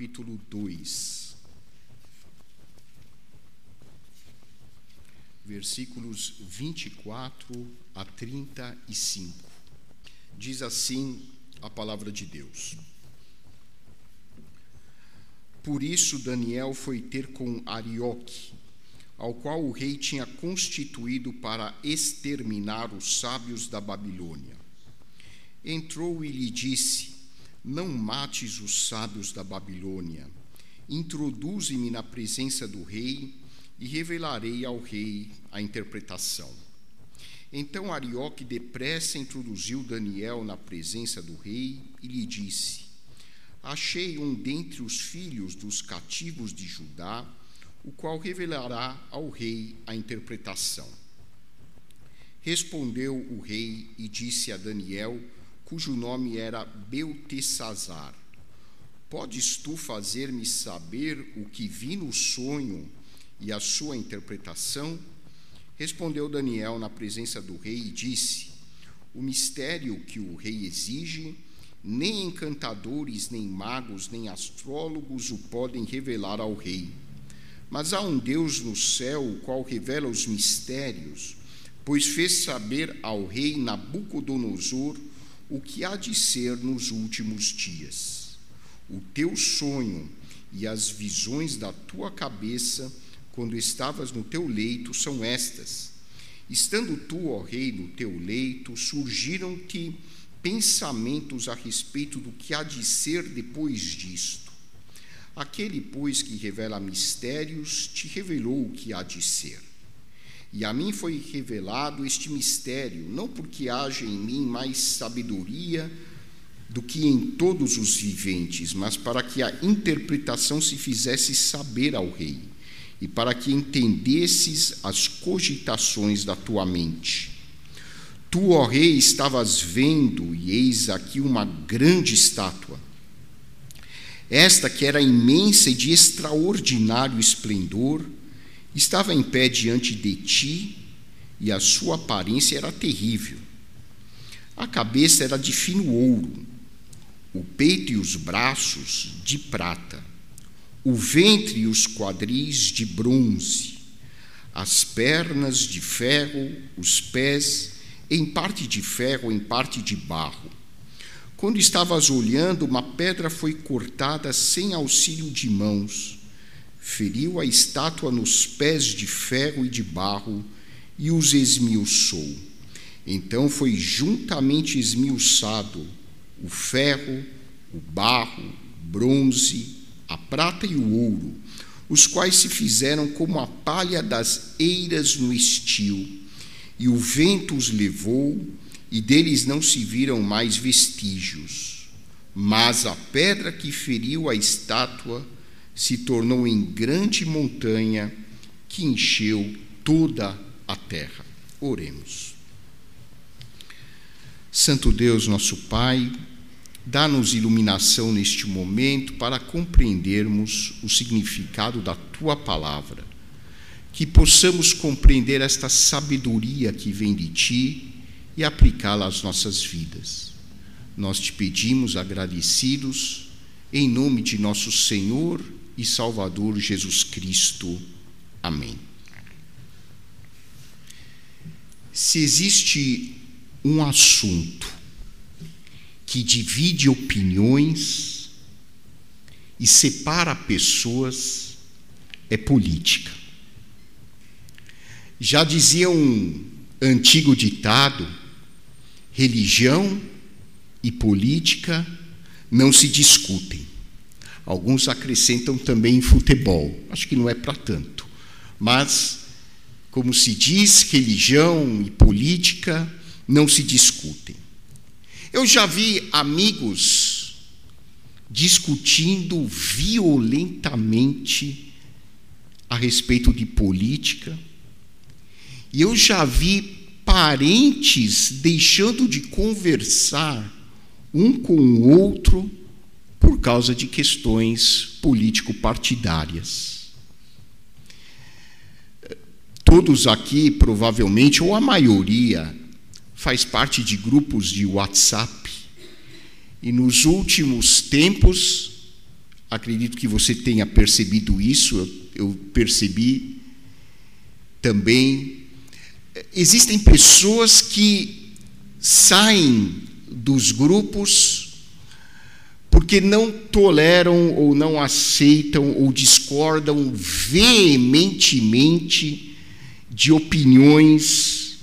capítulo 2, versículos 24 a 35. Diz assim a palavra de Deus. Por isso Daniel foi ter com Arioque, ao qual o rei tinha constituído para exterminar os sábios da Babilônia. Entrou e lhe disse: Não mates os sábios da Babilônia. Introduze-me na presença do rei e revelarei ao rei a interpretação. Então Arioque depressa introduziu Daniel na presença do rei e lhe disse: Achei um dentre os filhos dos cativos de Judá, o qual revelará ao rei a interpretação. Respondeu o rei e disse a Daniel, cujo nome era Beltesazar: Podes tu fazer-me saber o que vi no sonho e a sua interpretação? Respondeu Daniel na presença do rei e disse: O mistério que o rei exige, nem encantadores, nem magos, nem astrólogos o podem revelar ao rei. Mas há um Deus no céu, o qual revela os mistérios, pois fez saber ao rei Nabucodonosor o que há de ser nos últimos dias. O teu sonho e as visões da tua cabeça, quando estavas no teu leito, são estas. Estando tu, ó rei, no teu leito, surgiram-te pensamentos a respeito do que há de ser depois disto. Aquele, pois, que revela mistérios, te revelou o que há de ser. E a mim foi revelado este mistério, não porque haja em mim mais sabedoria do que em todos os viventes, mas para que a interpretação se fizesse saber ao rei, e para que entendesses as cogitações da tua mente. Tu, ó rei, estavas vendo, e eis aqui uma grande estátua. Esta que era imensa e de extraordinário esplendor, estava em pé diante de ti e a sua aparência era terrível. A cabeça era de fino ouro, o peito e os braços de prata, o ventre e os quadris de bronze, as pernas de ferro, os pés em parte de ferro, em parte de barro. Quando estavas olhando, uma pedra foi cortada sem auxílio de mãos feriu a estátua nos pés de ferro e de barro e os esmiuçou. Então foi juntamente esmiuçado o ferro, o barro, bronze, a prata e o ouro, os quais se fizeram como a palha das eiras no estio, e o vento os levou, e deles não se viram mais vestígios. Mas a pedra que feriu a estátua se tornou em grande montanha que encheu toda a terra. Oremos. Santo Deus, nosso Pai, dá-nos iluminação neste momento para compreendermos o significado da tua palavra, que possamos compreender esta sabedoria que vem de ti e aplicá-la às nossas vidas. Nós te pedimos agradecidos, em nome de nosso Senhor e Salvador Jesus Cristo. Amém. Se existe um assunto que divide opiniões e separa pessoas, é política. Já dizia um antigo ditado: religião e política não se discutem. Alguns acrescentam também futebol. Acho que não é para tanto. Mas, como se diz, religião e política não se discutem. Eu já vi amigos discutindo violentamente a respeito de política, e eu já vi parentes deixando de conversar um com o outro por causa de questões político-partidárias. Todos aqui, provavelmente, ou a maioria, faz parte de grupos de WhatsApp. E nos últimos tempos, acredito que você tenha percebido isso, eu, eu percebi também. Existem pessoas que saem dos grupos porque não toleram ou não aceitam ou discordam veementemente de opiniões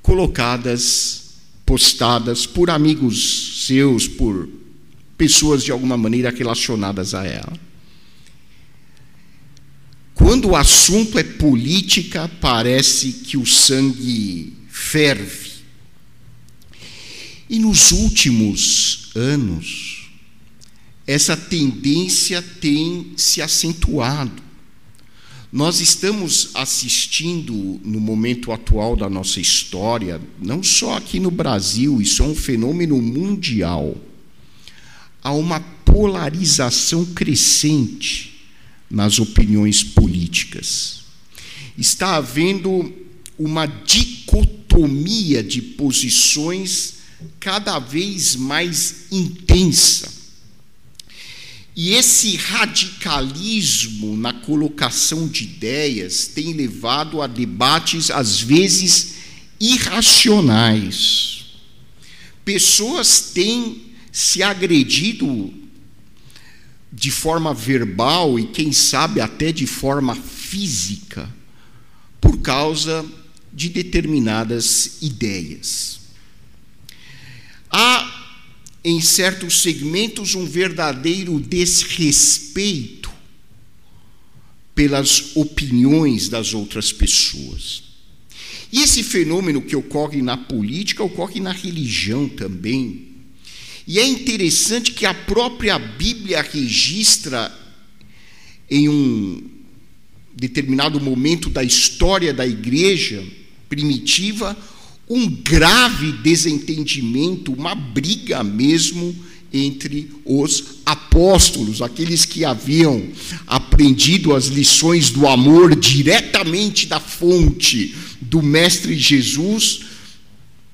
colocadas, postadas por amigos seus, por pessoas de alguma maneira relacionadas a ela. Quando o assunto é política, parece que o sangue ferve. E nos últimos anos, essa tendência tem se acentuado. Nós estamos assistindo, no momento atual da nossa história, não só aqui no Brasil, isso é um fenômeno mundial, a uma polarização crescente nas opiniões políticas. Está havendo uma dicotomia de posições cada vez mais intensa. E esse radicalismo na colocação de ideias tem levado a debates, às vezes, irracionais. Pessoas têm se agredido de forma verbal e, quem sabe, até de forma física, por causa de determinadas ideias. Há, em certos segmentos, um verdadeiro desrespeito pelas opiniões das outras pessoas. E esse fenômeno que ocorre na política ocorre na religião também. E é interessante que a própria Bíblia registra, em um determinado momento da história da igreja primitiva, um grave desentendimento, uma briga mesmo entre os apóstolos, aqueles que haviam aprendido as lições do amor diretamente da fonte do Mestre Jesus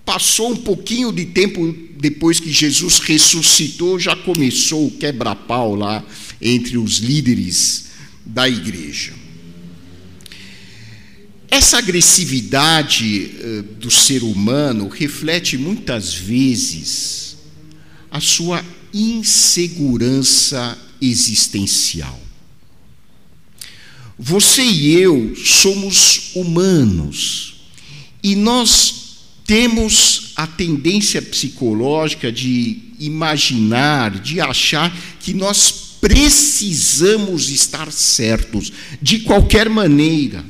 Passou um pouquinho de tempo depois que Jesus ressuscitou, já começou o quebra-pau lá entre os líderes da igreja. Essa agressividade uh, do ser humano reflete muitas vezes a sua insegurança existencial. Você e eu somos humanos e nós temos a tendência psicológica de imaginar, de achar que nós precisamos estar certos de qualquer maneira.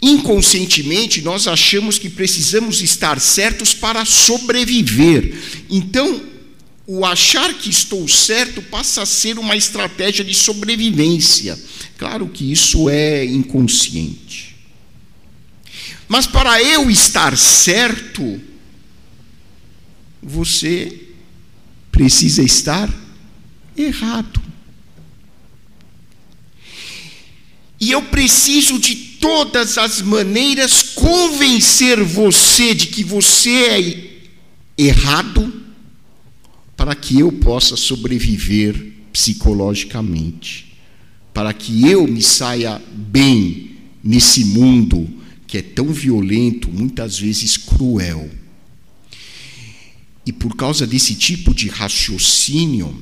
Inconscientemente, nós achamos que precisamos estar certos para sobreviver. Então, o achar que estou certo passa a ser uma estratégia de sobrevivência. Claro que isso é inconsciente. Mas para eu estar certo, você precisa estar errado. E eu preciso de todas as maneiras convencer você de que você é errado, para que eu possa sobreviver psicologicamente, para que eu me saia bem nesse mundo que é tão violento, muitas vezes cruel. E por causa desse tipo de raciocínio,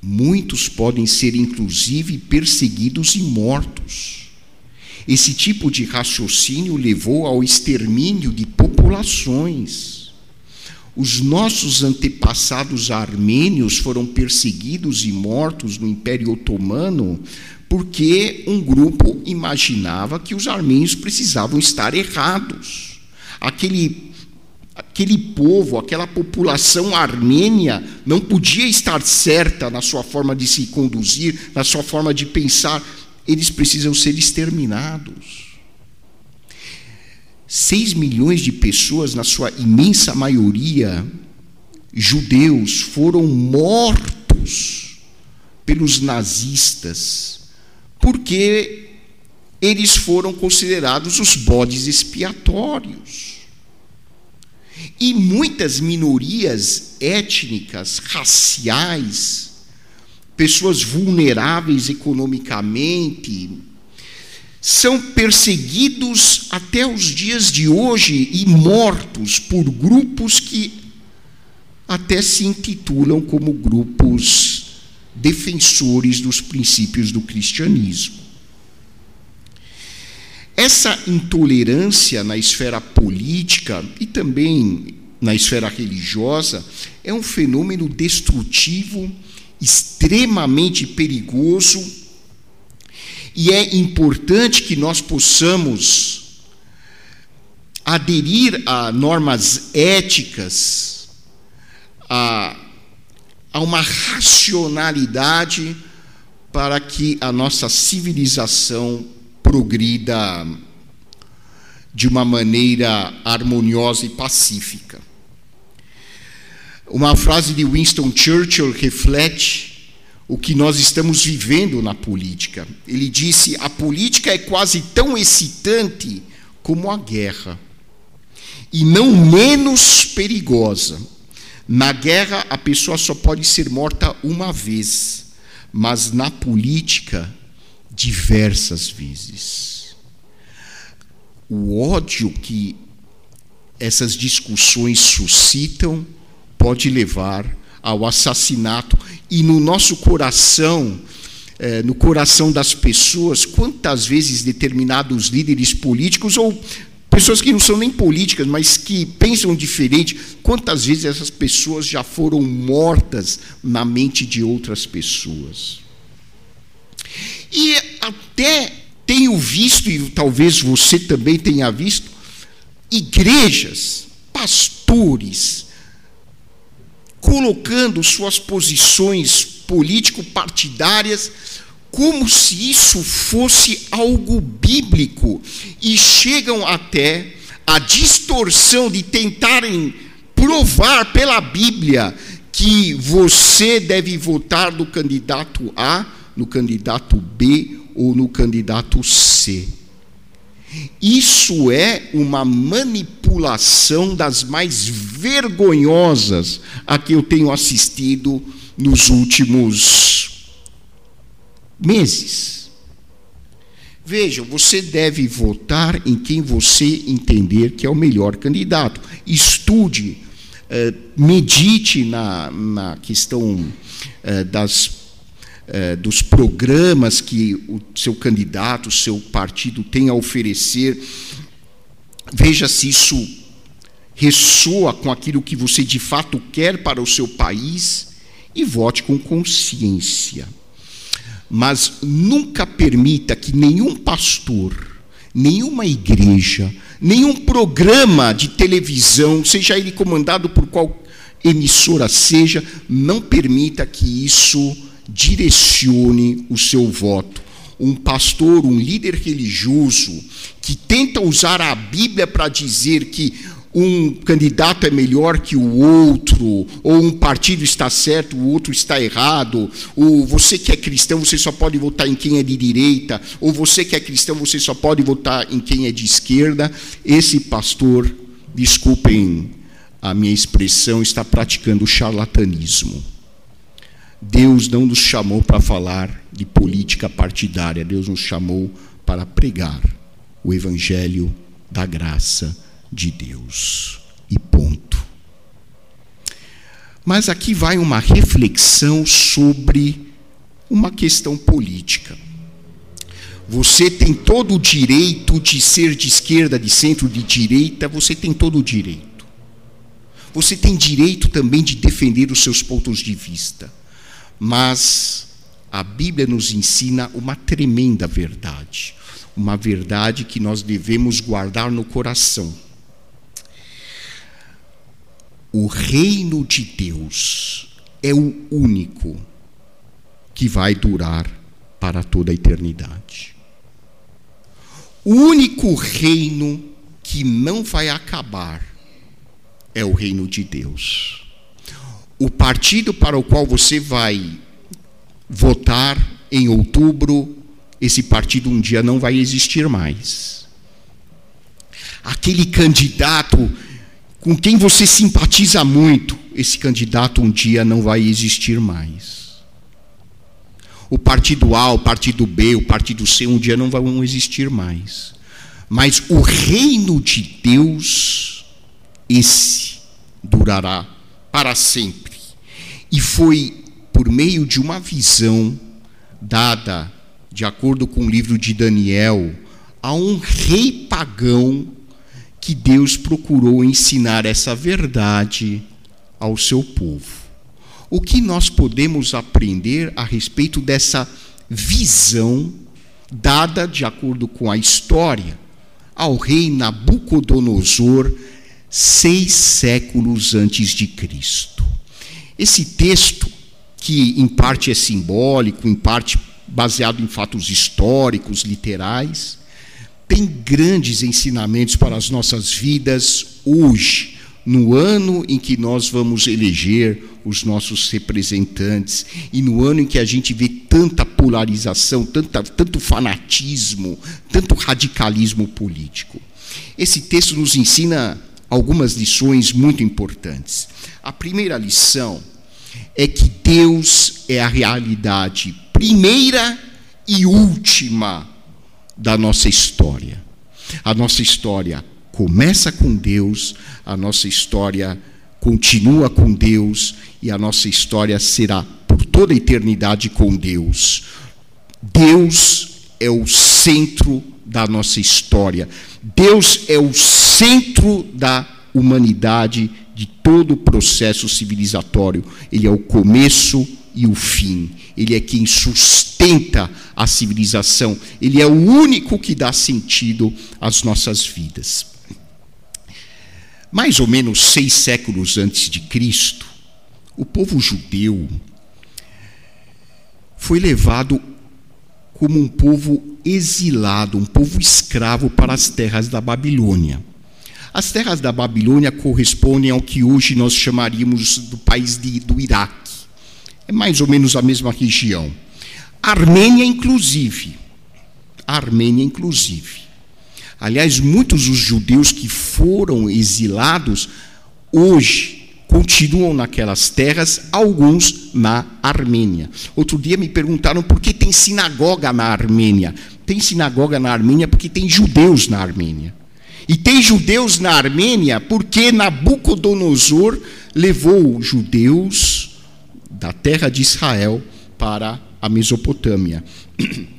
muitos podem ser inclusive perseguidos e mortos. Esse tipo de raciocínio levou ao extermínio de populações. Os nossos antepassados armênios foram perseguidos e mortos no Império Otomano porque um grupo imaginava que os armênios precisavam estar errados. Aquele, aquele povo, aquela população armênia não podia estar certa na sua forma de se conduzir, na sua forma de pensar. Eles precisam ser exterminados. Seis milhões de pessoas, na sua imensa maioria, judeus, foram mortos pelos nazistas porque eles foram considerados os bodes expiatórios. E muitas minorias étnicas, raciais, pessoas vulneráveis economicamente, são perseguidos até os dias de hoje e mortos por grupos que até se intitulam como grupos defensores dos princípios do cristianismo. Essa intolerância na esfera política e também na esfera religiosa é um fenômeno destrutivo, extremamente perigoso, e é importante que nós possamos aderir a normas éticas, a, a uma racionalidade para que a nossa civilização progrida de uma maneira harmoniosa e pacífica. Uma frase de Winston Churchill reflete o que nós estamos vivendo na política. Ele disse: a política é quase tão excitante como a guerra, e não menos perigosa. Na guerra, a pessoa só pode ser morta uma vez, mas na política, diversas vezes. O ódio que essas discussões suscitam pode levar ao assassinato e no nosso coração, eh, no coração das pessoas, quantas vezes determinados líderes políticos ou pessoas que não são nem políticas, mas que pensam diferente, quantas vezes essas pessoas já foram mortas na mente de outras pessoas? E até tenho visto, e talvez você também tenha visto, igrejas, pastores, colocando suas posições político-partidárias como se isso fosse algo bíblico e chegam até a distorção de tentarem provar pela Bíblia que você deve votar no candidato A no candidato B ou no candidato C. Isso é uma manipulação das mais vergonhosas a que eu tenho assistido nos últimos meses. Vejam, você deve votar em quem você entender que é o melhor candidato. Estude, eh, medite na, na questão eh, das eh, dos programas que o seu candidato, o seu partido tem a oferecer. Veja se isso ressoa com aquilo que você de fato quer para o seu país e vote com consciência. Mas nunca permita que nenhum pastor, nenhuma igreja, nenhum programa de televisão, seja ele comandado por qual emissora seja, não permita que isso direcione o seu voto. Um pastor, um líder religioso que tenta usar a Bíblia para dizer que um candidato é melhor que o outro, ou um partido está certo, o outro está errado, ou você que é cristão, você só pode votar em quem é de direita, ou você que é cristão, você só pode votar em quem é de esquerda, esse pastor, desculpem a minha expressão, está praticando charlatanismo. Deus não nos chamou para falar de política partidária, Deus nos chamou para pregar o Evangelho da graça de Deus. E ponto. Mas aqui vai uma reflexão sobre uma questão política. Você tem todo o direito de ser de esquerda, de centro, de direita, você tem todo o direito. Você tem direito também de defender os seus pontos de vista. Mas a Bíblia nos ensina uma tremenda verdade, uma verdade que nós devemos guardar no coração. O reino de Deus é o único que vai durar para toda a eternidade. O único reino que não vai acabar é o reino de Deus o partido para o qual você vai votar em outubro, esse partido um dia não vai existir mais. Aquele candidato com quem você simpatiza muito, esse candidato um dia não vai existir mais. O partido A, o partido B, o partido C um dia não vão existir mais. Mas o reino de Deus, esse durará para sempre. E foi por meio de uma visão dada, de acordo com o livro de Daniel, a um rei pagão que Deus procurou ensinar essa verdade ao seu povo. O que nós podemos aprender a respeito dessa visão dada, de acordo com a história, ao rei Nabucodonosor, seis séculos antes de Cristo? Esse texto, que em parte é simbólico, em parte baseado em fatos históricos, literais, tem grandes ensinamentos para as nossas vidas hoje, no ano em que nós vamos eleger os nossos representantes e no ano em que a gente vê tanta polarização, tanta, tanto fanatismo, tanto radicalismo político. Esse texto nos ensina algumas lições muito importantes. A primeira lição é que Deus é a realidade primeira e última da nossa história. A nossa história começa com Deus, a nossa história continua com Deus e a nossa história será por toda a eternidade com Deus. Deus é o centro da nossa história. Deus é o centro da humanidade, de todo o processo civilizatório. Ele é o começo e o fim. Ele é quem sustenta a civilização. Ele é o único que dá sentido às nossas vidas. Mais ou menos seis séculos antes de Cristo, o povo judeu foi levado como um povo exilado, um povo escravo para as terras da Babilônia. As terras da Babilônia correspondem ao que hoje nós chamaríamos do país de, do Iraque. É mais ou menos a mesma região. Armênia, inclusive. Armênia, inclusive. Aliás, muitos dos judeus que foram exilados hoje continuam naquelas terras, alguns na Armênia. Outro dia me perguntaram por que tem sinagoga na Armênia. Tem sinagoga na Armênia porque tem judeus na Armênia. E tem judeus na Armênia porque Nabucodonosor levou judeus da terra de Israel para a Mesopotâmia.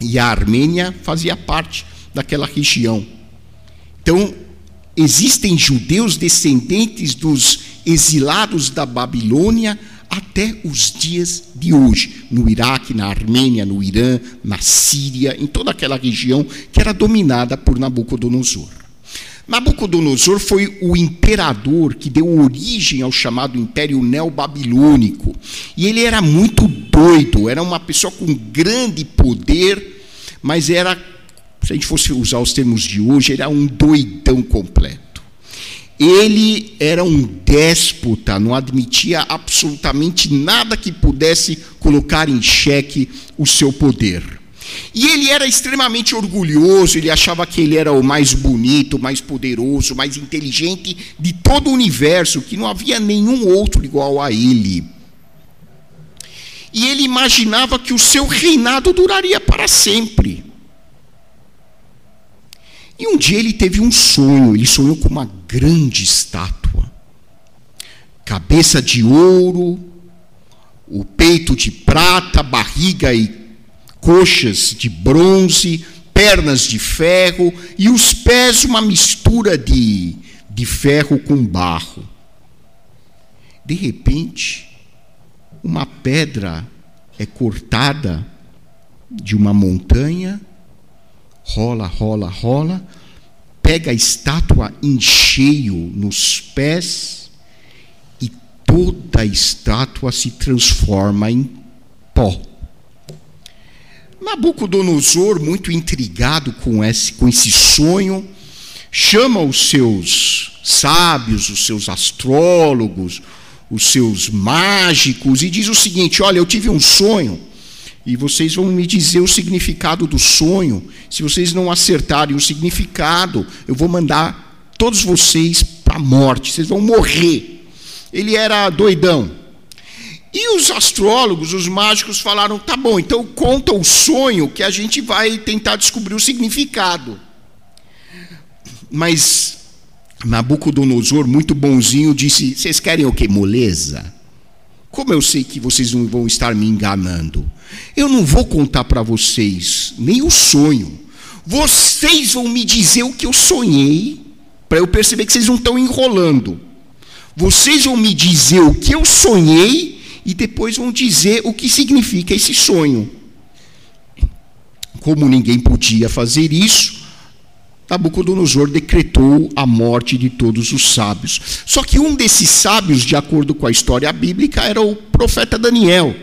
E a Armênia fazia parte daquela região. Então, existem judeus descendentes dos exilados da Babilônia até os dias de hoje, no Iraque, na Armênia, no Irã, na Síria, em toda aquela região que era dominada por Nabucodonosor. Nabucodonosor foi o imperador que deu origem ao chamado Império Neobabilônico. E ele era muito doido, era uma pessoa com grande poder, mas era, se a gente fosse usar os termos de hoje, era um doidão completo. Ele era um déspota, não admitia absolutamente nada que pudesse colocar em xeque o seu poder. E ele era extremamente orgulhoso, ele achava que ele era o mais bonito, mais poderoso, mais inteligente de todo o universo, que não havia nenhum outro igual a ele. E ele imaginava que o seu reinado duraria para sempre. E um dia ele teve um sonho, ele sonhou com uma grande estátua, cabeça de ouro, o peito de prata, barriga e coxas de bronze, pernas de ferro e os pés uma mistura de, de ferro com barro. De repente, uma pedra é cortada de uma montanha, rola, rola, rola, pega a estátua em cheio nos pés e toda a estátua se transforma em pó. Nabucodonosor, muito intrigado com esse, com esse sonho, chama os seus sábios, os seus astrólogos, os seus mágicos e diz o seguinte: Olha, eu tive um sonho e vocês vão me dizer o significado do sonho. Se vocês não acertarem o significado, eu vou mandar todos vocês para a morte, vocês vão morrer. Ele era doidão. E os astrólogos, os mágicos falaram: tá bom, então conta o sonho que a gente vai tentar descobrir o significado. Mas Nabucodonosor, muito bonzinho, disse: Vocês querem o que? Moleza? Como eu sei que vocês não vão estar me enganando? Eu não vou contar para vocês nem o sonho. Vocês vão me dizer o que eu sonhei, para eu perceber que vocês não estão enrolando. Vocês vão me dizer o que eu sonhei e depois vão dizer o que significa esse sonho. Como ninguém podia fazer isso, Nabucodonosor decretou a morte de todos os sábios. Só que um desses sábios, de acordo com a história bíblica, era o profeta Daniel.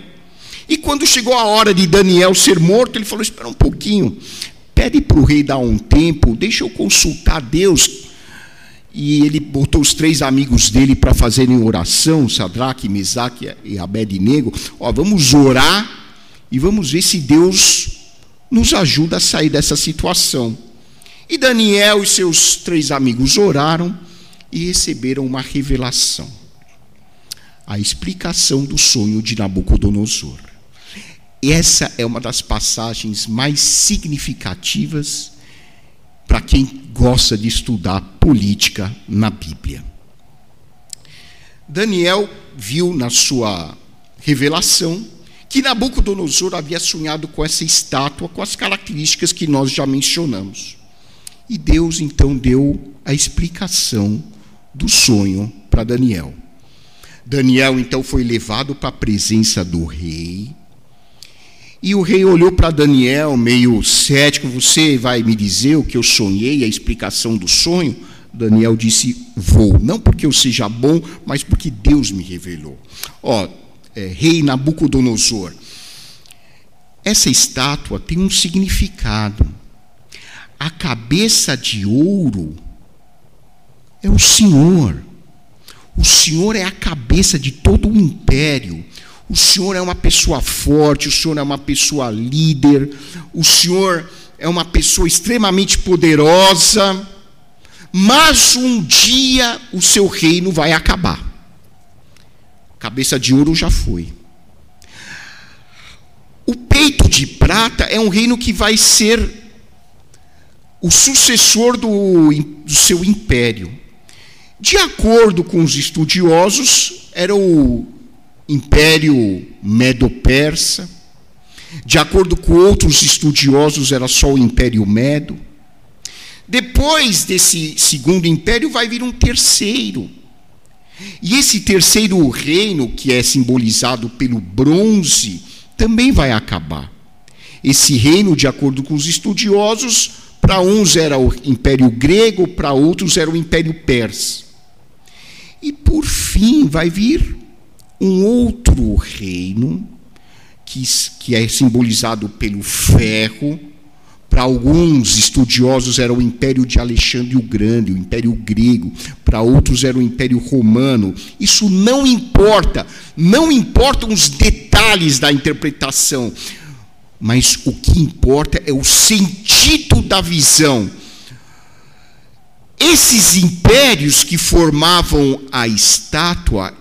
E quando chegou a hora de Daniel ser morto, ele falou: Espera um pouquinho, pede para o rei dar um tempo, deixa eu consultar Deus. E ele botou os três amigos dele para fazerem oração, Sadraque, Mesaque e Abednego. Ó, vamos orar e vamos ver se Deus nos ajuda a sair dessa situação. E Daniel e seus três amigos oraram e receberam uma revelação. A explicação do sonho de Nabucodonosor. Essa é uma das passagens mais significativas para quem gosta de estudar política na Bíblia. Daniel viu na sua revelação que Nabucodonosor havia sonhado com essa estátua com as características que nós já mencionamos. E Deus então deu a explicação do sonho para Daniel. Daniel então foi levado para a presença do rei. E o rei olhou para Daniel, meio cético: Você vai me dizer o que eu sonhei, a explicação do sonho? Daniel disse: Vou. Não porque eu seja bom, mas porque Deus me revelou. Ó, é, rei Nabucodonosor, essa estátua tem um significado a cabeça de ouro é o Senhor. O Senhor é a cabeça de todo o império. O Senhor é uma pessoa forte, o Senhor é uma pessoa líder, o Senhor é uma pessoa extremamente poderosa, mas um dia o seu reino vai acabar. Cabeça de ouro já foi. O peito de prata é um reino que vai ser o sucessor do, do seu império. De acordo com os estudiosos, era o Império Medo-Persa. De acordo com outros estudiosos, era só o Império Medo. Depois desse segundo império, vai vir um terceiro. E esse terceiro reino, que é simbolizado pelo bronze, também vai acabar. Esse reino, de acordo com os estudiosos, para uns era o Império Grego, para outros era o Império Persa. E por fim vai vir um outro reino, que, que é simbolizado pelo ferro. Para alguns estudiosos era o Império de Alexandre o Grande, o Império Grego. Para outros era o Império Romano. Isso não importa, não importam os detalhes da interpretação mas o que importa é o sentido da visão. Esses impérios que formavam a estátua,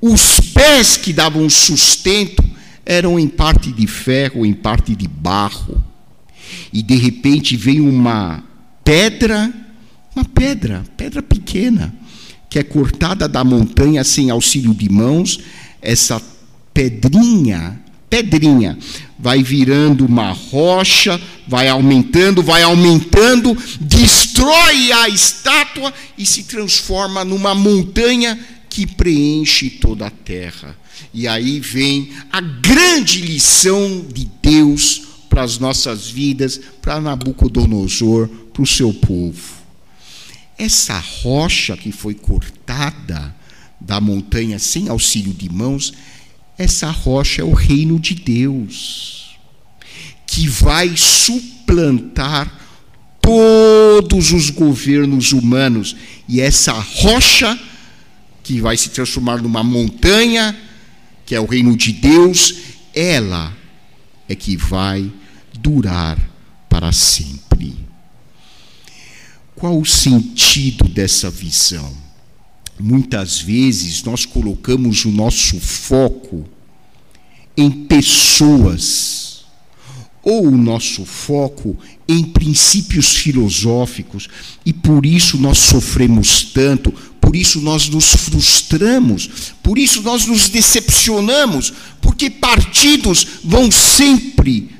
os pés que davam sustento, eram em parte de ferro, em parte de barro. E de repente veio uma pedra, uma pedra, pedra pequena, que é cortada da montanha sem auxílio de mãos, essa pedrinha pedrinha, vai virando uma rocha, vai aumentando, vai aumentando, destrói a estátua e se transforma numa montanha que preenche toda a terra. E aí vem a grande lição de Deus para as nossas vidas, para Nabucodonosor, para o seu povo. Essa rocha que foi cortada da montanha sem auxílio de mãos, essa rocha é o reino de Deus, que vai suplantar todos os governos humanos. E essa rocha, que vai se transformar numa montanha, que é o reino de Deus, ela é que vai durar para sempre. Qual o sentido dessa visão? Muitas vezes nós colocamos o nosso foco em pessoas ou o nosso foco em princípios filosóficos e por isso nós sofremos tanto, por isso nós nos frustramos, por isso nós nos decepcionamos, porque partidos vão sempre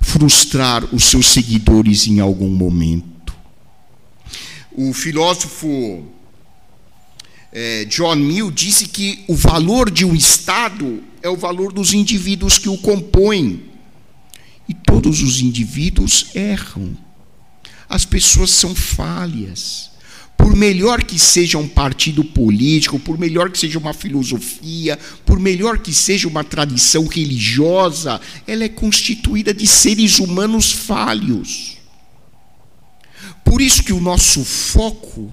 frustrar os seus seguidores em algum momento. O filósofo é, John Mill disse que o valor de um Estado é o valor dos indivíduos que o compõem. E todos os indivíduos erram. As pessoas são falhas. Por melhor que seja um partido político, por melhor que seja uma filosofia, por melhor que seja uma tradição religiosa, ela é constituída de seres humanos falhos. Por isso que o nosso foco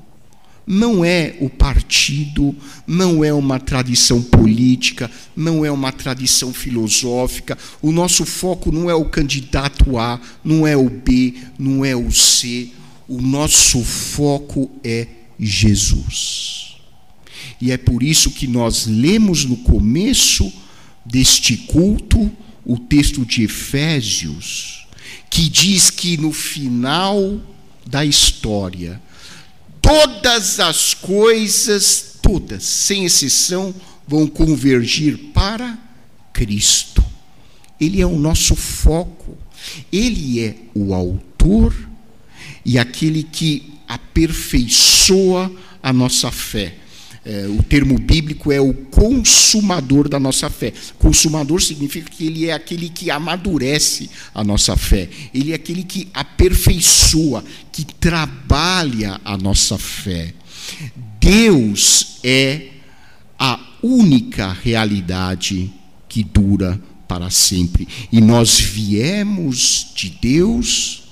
não é o partido, não é uma tradição política, não é uma tradição filosófica. O nosso foco não é o candidato A, não é o B, não é o C. O nosso foco é Jesus. E é por isso que nós lemos no começo deste culto o texto de Efésios, que diz que no final da história, todas as coisas, todas, sem exceção, vão convergir para Cristo. Ele é o nosso foco. Ele é o autor e aquele que aperfeiçoa a nossa fé. É, o termo bíblico é o consumador da nossa fé. Consumador significa que ele é aquele que amadurece a nossa fé. Ele é aquele que aperfeiçoa, que trabalha a nossa fé. Deus é a única realidade que dura para sempre. E nós viemos de Deus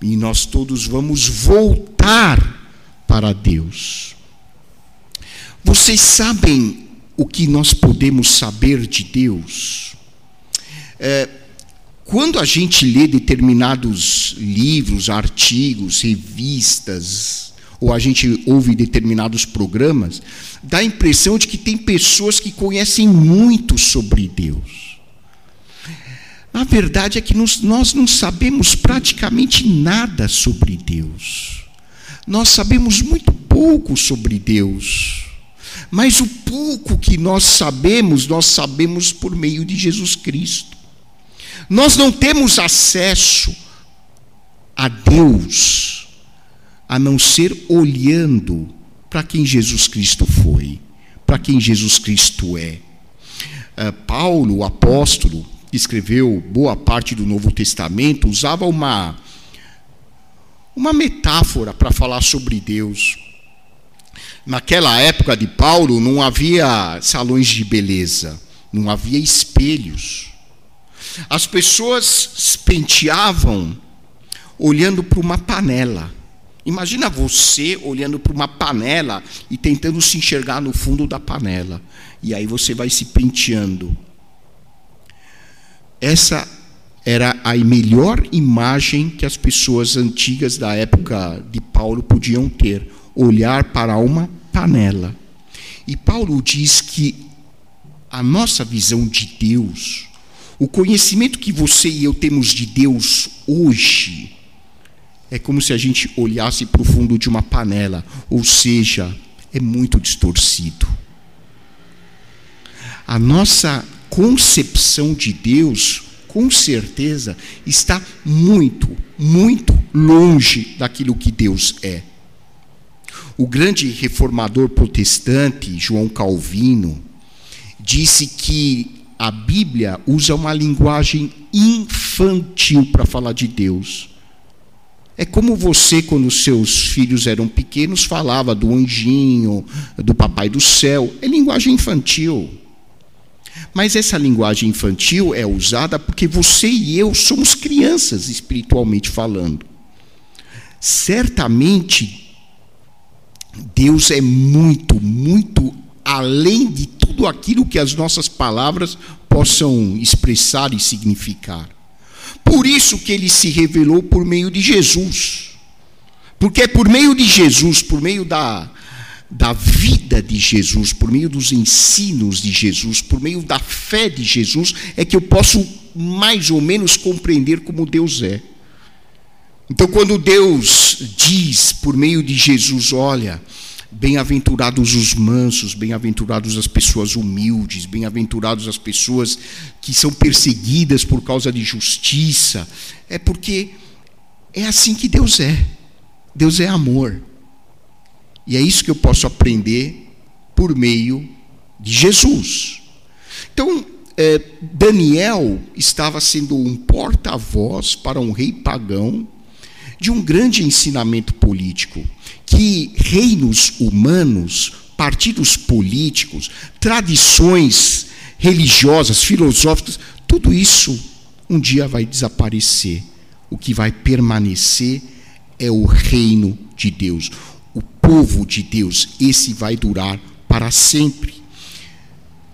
e nós todos vamos voltar para Deus. Vocês sabem o que nós podemos saber de Deus? É, quando a gente lê determinados livros, artigos, revistas, ou a gente ouve determinados programas, dá a impressão de que tem pessoas que conhecem muito sobre Deus. A verdade é que nós não sabemos praticamente nada sobre Deus. Nós sabemos muito pouco sobre Deus. Mas o pouco que nós sabemos, nós sabemos por meio de Jesus Cristo. Nós não temos acesso a Deus a não ser olhando para quem Jesus Cristo foi, para quem Jesus Cristo é. Uh, Paulo, o apóstolo, que escreveu boa parte do Novo Testamento, usava uma, uma metáfora para falar sobre Deus. Naquela época de Paulo não havia salões de beleza, não havia espelhos. As pessoas penteavam olhando para uma panela. Imagina você olhando para uma panela e tentando se enxergar no fundo da panela. E aí você vai se penteando. Essa era a melhor imagem que as pessoas antigas da época de Paulo podiam ter olhar para uma panela. E Paulo diz que a nossa visão de Deus, o conhecimento que você e eu temos de Deus hoje, é como se a gente olhasse para o fundo de uma panela, ou seja, é muito distorcido. A nossa concepção de Deus, com certeza, está muito, muito longe daquilo que Deus é. O grande reformador protestante, João Calvino, disse que a Bíblia usa uma linguagem infantil para falar de Deus. É como você, quando seus filhos eram pequenos, falava do anjinho, do papai do céu. É linguagem infantil. Mas essa linguagem infantil é usada porque você e eu somos crianças, espiritualmente falando. Certamente, Deus é muito, muito além de tudo aquilo que as nossas palavras possam expressar e significar. Por isso que ele se revelou por meio de Jesus. Porque é por meio de Jesus, por meio da, da vida de Jesus, por meio dos ensinos de Jesus, por meio da fé de Jesus, é que eu posso mais ou menos compreender como Deus é. Então, quando Deus diz por meio de Jesus, olha, bem-aventurados os mansos, bem-aventurados as pessoas humildes, bem-aventurados as pessoas que são perseguidas por causa de justiça, é porque é assim que Deus é. Deus é amor. E é isso que eu posso aprender por meio de Jesus. Então, é, Daniel estava sendo um porta-voz para um rei pagão de um grande ensinamento político, que reinos humanos, partidos políticos, tradições religiosas, filosóficas, tudo isso um dia vai desaparecer. O que vai permanecer é o reino de Deus, o povo de Deus. Esse vai durar para sempre.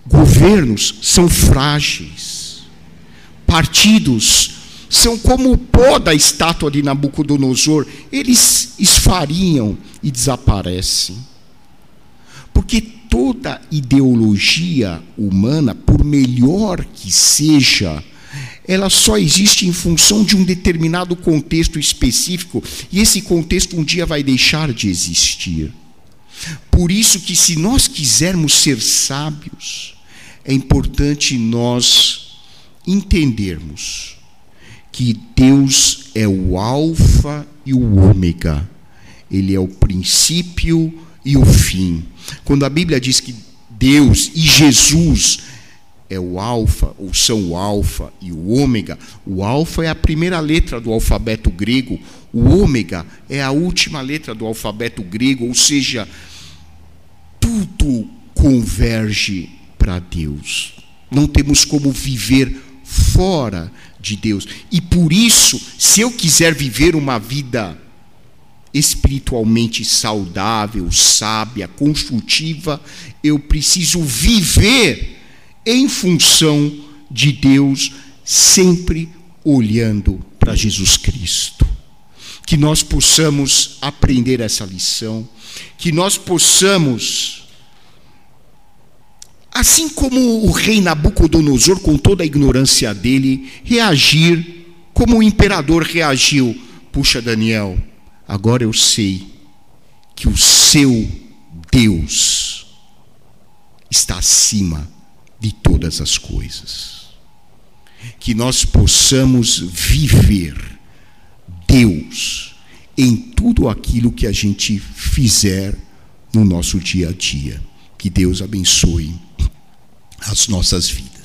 Governos são frágeis, partidos são como o pó da estátua de Nabucodonosor, eles esfarinham e desaparecem. Porque toda ideologia humana, por melhor que seja, ela só existe em função de um determinado contexto específico, e esse contexto um dia vai deixar de existir. Por isso que se nós quisermos ser sábios, é importante nós entendermos que Deus é o Alfa e o Ômega, Ele é o princípio e o fim. Quando a Bíblia diz que Deus e Jesus é o Alfa, ou são o Alfa e o Ômega, o Alfa é a primeira letra do alfabeto grego, o Ômega é a última letra do alfabeto grego, ou seja, tudo converge para Deus. Não temos como viver fora de Deus. E por isso, se eu quiser viver uma vida espiritualmente saudável, sábia, construtiva, eu preciso viver em função de Deus, sempre olhando para Jesus Cristo. Que nós possamos aprender essa lição, que nós possamos assim como o rei Nabucodonosor, com toda a ignorância dele, reagir como o imperador reagiu. Puxa, Daniel, agora eu sei que o seu Deus está acima de todas as coisas. Que nós possamos viver Deus em tudo aquilo que a gente fizer no nosso dia a dia. Que Deus abençoe as nossas vidas.